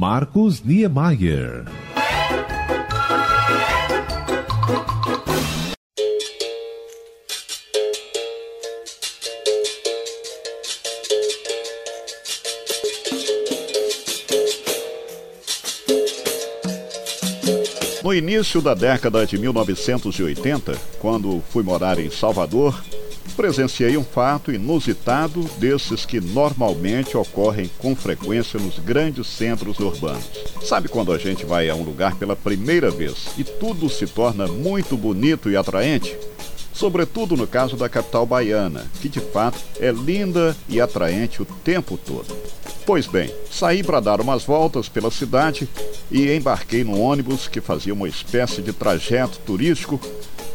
Marcos Niemeyer. No início da década de 1980, quando fui morar em Salvador, presenciei um fato inusitado desses que normalmente ocorrem com frequência nos grandes centros urbanos. Sabe quando a gente vai a um lugar pela primeira vez e tudo se torna muito bonito e atraente? Sobretudo no caso da capital baiana, que de fato é linda e atraente o tempo todo. Pois bem, saí para dar umas voltas pela cidade e embarquei num ônibus que fazia uma espécie de trajeto turístico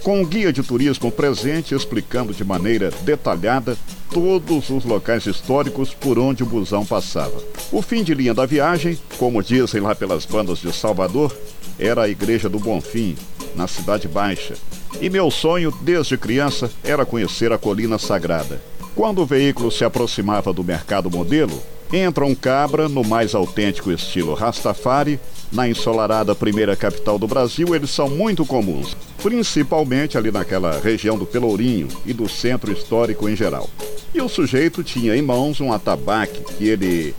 com um guia de turismo presente explicando de maneira detalhada todos os locais históricos por onde o busão passava. O fim de linha da viagem, como dizem lá pelas bandas de Salvador, era a Igreja do Bonfim, na Cidade Baixa. E meu sonho, desde criança, era conhecer a Colina Sagrada. Quando o veículo se aproximava do mercado modelo, entra um cabra no mais autêntico estilo Rastafari. Na ensolarada primeira capital do Brasil, eles são muito comuns, principalmente ali naquela região do Pelourinho e do centro histórico em geral. E o sujeito tinha em mãos um atabaque que ele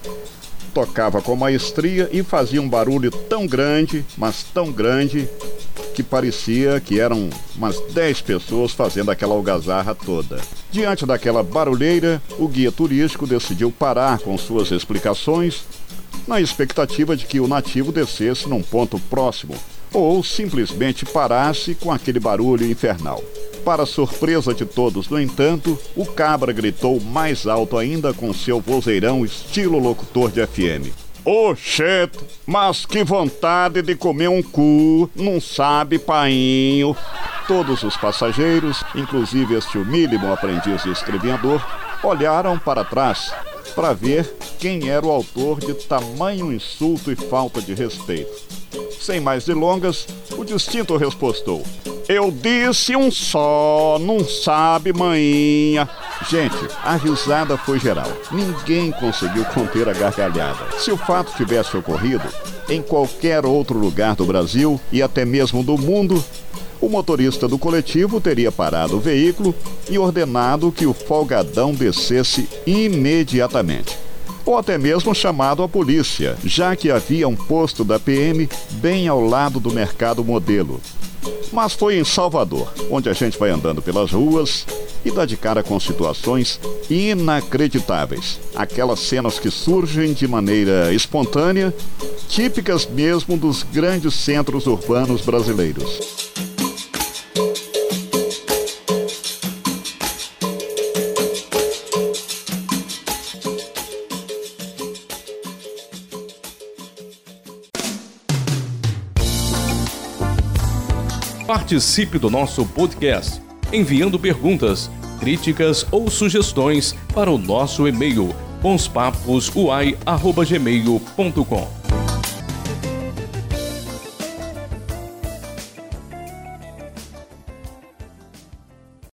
tocava com maestria e fazia um barulho tão grande, mas tão grande, que parecia que eram umas 10 pessoas fazendo aquela algazarra toda. Diante daquela barulheira, o guia turístico decidiu parar com suas explicações, na expectativa de que o nativo descesse num ponto próximo ou simplesmente parasse com aquele barulho infernal. Para surpresa de todos, no entanto, o cabra gritou mais alto ainda com seu vozeirão estilo locutor de FM. Oxente, mas que vontade de comer um cu, não sabe, painho. Todos os passageiros, inclusive este humílimo aprendiz de escreviador, olharam para trás para ver quem era o autor de tamanho insulto e falta de respeito. Sem mais delongas, o distinto respostou: Eu disse um só, não sabe, maninha. Gente, a risada foi geral. Ninguém conseguiu conter a gargalhada. Se o fato tivesse ocorrido em qualquer outro lugar do Brasil e até mesmo do mundo, o motorista do coletivo teria parado o veículo e ordenado que o folgadão descesse imediatamente. Ou até mesmo chamado a polícia, já que havia um posto da PM bem ao lado do mercado modelo. Mas foi em Salvador, onde a gente vai andando pelas ruas e dá de cara com situações inacreditáveis. Aquelas cenas que surgem de maneira espontânea, típicas mesmo dos grandes centros urbanos brasileiros. Participe do nosso podcast enviando perguntas, críticas ou sugestões para o nosso e-mail bonspaposuai.gmail.com